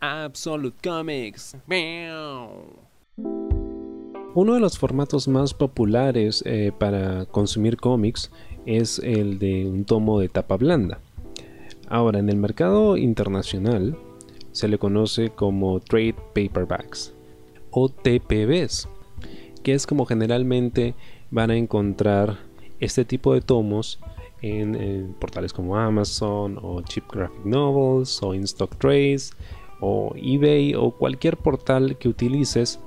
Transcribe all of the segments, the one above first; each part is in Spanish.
Absolute Comics. Uno de los formatos más populares eh, para consumir cómics es el de un tomo de tapa blanda. Ahora, en el mercado internacional se le conoce como Trade Paperbacks o TPBs, que es como generalmente van a encontrar este tipo de tomos en, portales como Amazon o Cheap Graphic Novels o InStock Trades o eBay o cualquier portal que utilices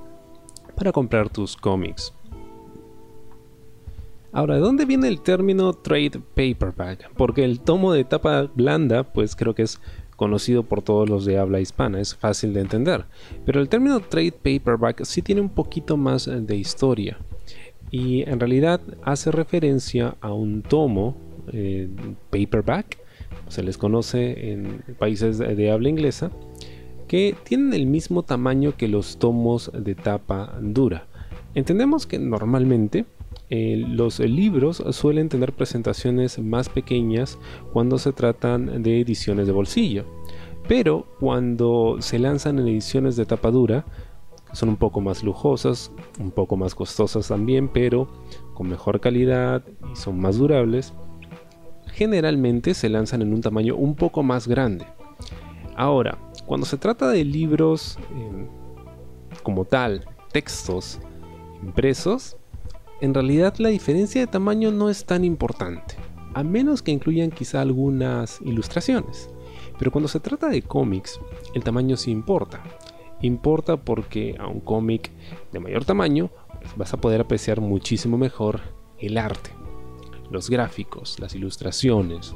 para comprar tus cómics. Ahora, ¿de dónde viene el término trade paperback? Porque el tomo de tapa blanda, pues creo que es conocido por todos los de habla hispana, es fácil de entender. Pero el término trade paperback sí tiene un poquito más de historia. Y en realidad hace referencia a un tomo eh, paperback, se les conoce en países de habla inglesa, que tienen el mismo tamaño que los tomos de tapa dura. Entendemos que normalmente eh, los libros suelen tener presentaciones más pequeñas cuando se tratan de ediciones de bolsillo, pero cuando se lanzan en ediciones de tapa dura, son un poco más lujosas, un poco más costosas también, pero con mejor calidad y son más durables, generalmente se lanzan en un tamaño un poco más grande. Ahora, cuando se trata de libros em, como tal, textos impresos, en realidad la diferencia de tamaño no es tan importante, a menos que incluyan quizá algunas ilustraciones. Pero cuando se trata de cómics, el tamaño sí importa. Importa porque a un cómic de mayor tamaño pues, vas a poder apreciar muchísimo mejor el arte, los gráficos, las ilustraciones,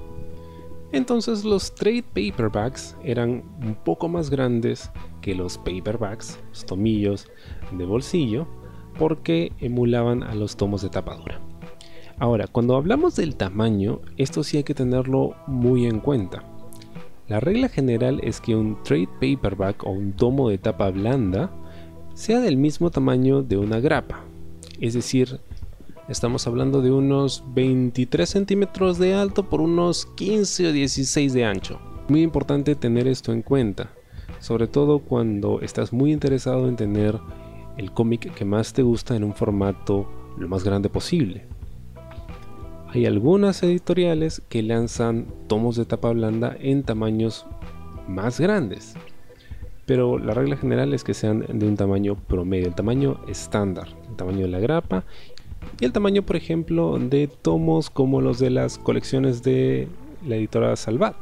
entonces los trade paperbacks eran un poco más grandes que los paperbacks, los tomillos de bolsillo, porque emulaban a los tomos de tapadura. Ahora, cuando hablamos del tamaño, esto sí hay que tenerlo muy en cuenta. La regla general es que un trade paperback o un tomo de tapa blanda sea del mismo tamaño de una grapa, es decir, Estamos hablando de unos 23 centímetros de alto por unos 15 o 16 de ancho. Muy importante tener esto en cuenta, sobre todo cuando estás muy interesado en tener el cómic que más te gusta en un formato lo más grande posible. Hay algunas editoriales que lanzan tomos de tapa blanda en tamaños más grandes, pero la regla general es que sean de un tamaño promedio, el tamaño estándar, el tamaño de la grapa y el tamaño, por ejemplo, de tomos como los de las colecciones de la editora Salvat.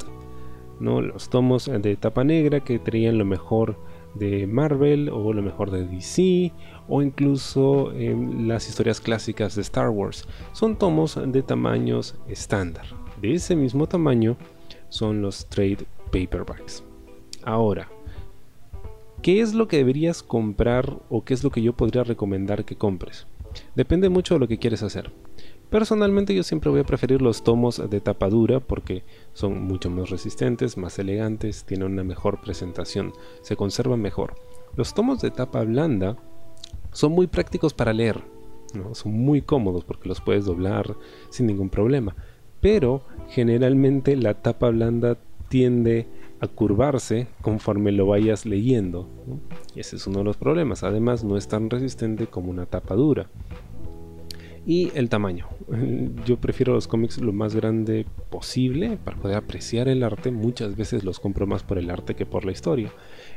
¿no? Los tomos de tapa negra que traían lo mejor de Marvel o lo mejor de DC o incluso em, las historias clásicas de Star Wars. Son tomos de tamaños estándar. De ese mismo tamaño son los trade paperbacks. Ahora, ¿qué es lo que deberías comprar o qué es lo que yo podría recomendar que compres? Depende mucho de lo que quieres hacer. Personalmente yo siempre voy a preferir los tomos de tapa dura porque son mucho más resistentes, más elegantes, tienen una mejor presentación, se conservan mejor. Los tomos de tapa blanda son muy prácticos para leer, son muy cómodos porque los puedes doblar sin ningún problema, pero generalmente la tapa blanda tiende a curvarse conforme lo vayas leyendo. Y ese es uno de los problemas. Además, no es tan resistente como una tapa dura. Y el tamaño. Yo prefiero los cómics lo más grande posible para poder apreciar el arte. Muchas veces los compro más por el arte que por la historia.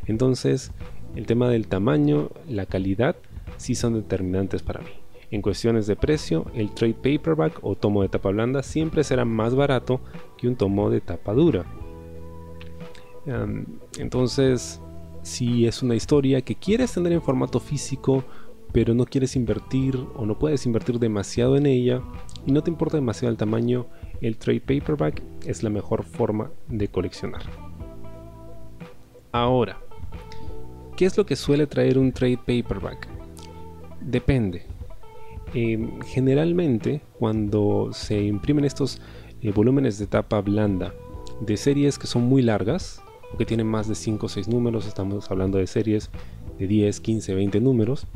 Entonces, el tema del tamaño, la calidad, sí son determinantes para mí. En cuestiones de precio, el trade paperback o tomo de tapa blanda siempre será más barato que un tomo de tapa dura entonces, si es una historia que quieres tener en formato físico, pero no quieres invertir o no puedes invertir demasiado en ella y no te importa demasiado el tamaño, el trade paperback es la mejor forma de coleccionar. Ahora, ¿qué es lo que suele traer un trade paperback? Depende. Em, generalmente, cuando se imprimen estos eh, volúmenes de tapa blanda de series que son muy largas, que tienen más de 5 o 6 números, estamos hablando de series de 10, 15, 20 números.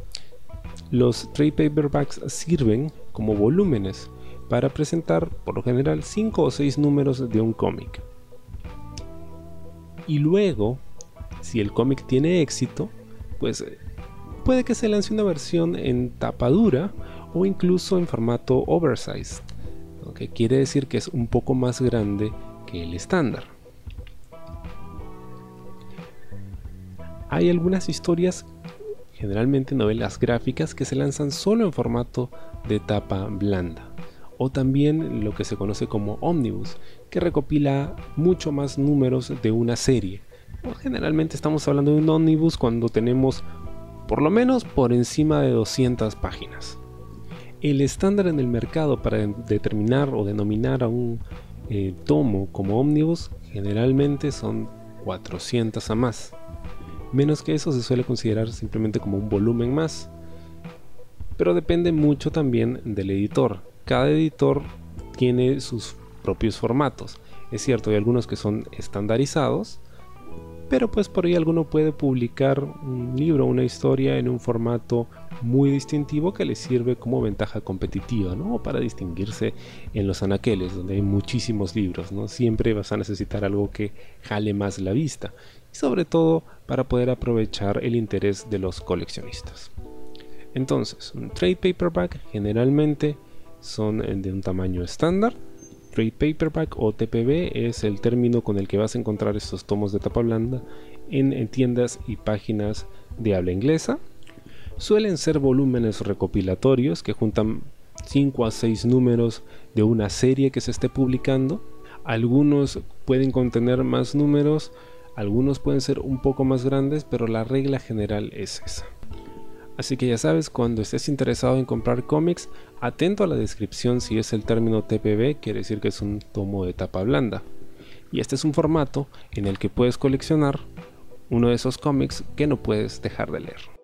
Los trade paperbacks sirven como volúmenes para presentar por lo general 5 o 6 números de un cómic. Y luego Si el cómic tiene éxito, pues puede que se lance una versión en tapa dura o incluso en formato oversized, lo que quiere decir que es un poco más grande que el estándar. Hay algunas historias, generalmente novelas gráficas, que se lanzan solo en formato de tapa blanda o también lo que se conoce como omnibus, que recopila mucho más números de una serie. generalmente estamos hablando de un omnibus cuando tenemos por lo menos por encima de 200 páginas. El estándar en el mercado para determinar o denominar a un eh, tomo como omnibus generalmente son 400 a más. Menos que eso se suele considerar simplemente como un volumen más. Pero depende mucho también del editor. Cada editor tiene sus propios formatos. Es cierto, hay algunos que son estandarizados, pero pues por ahí alguno puede publicar un libro, una historia en un formato muy distintivo que le sirve como ventaja competitiva, ¿no? Para distinguirse en los anaqueles, donde hay muchísimos libros, ¿no? Siempre vas a necesitar algo que jale más la vista y sobre todo para poder aprovechar el interés de los coleccionistas. Entonces, un trade paperback generalmente son de un tamaño estándar, Trade Paperback o TPB es el término con el que vas a encontrar estos tomos de tapa blanda en, tiendas y páginas de habla inglesa. Suelen ser volúmenes recopilatorios que juntan 5 a 6 números de una serie que se esté publicando. Algunos pueden contener más números, algunos pueden ser un poco más grandes, pero la regla general es esa. Así que ya sabes, cuando estés interesado en comprar cómics, atento a la descripción si es el término TPB, quiere decir que es un tomo de tapa blanda. Y este es un formato en el que puedes coleccionar uno de esos cómics que no puedes dejar de leer.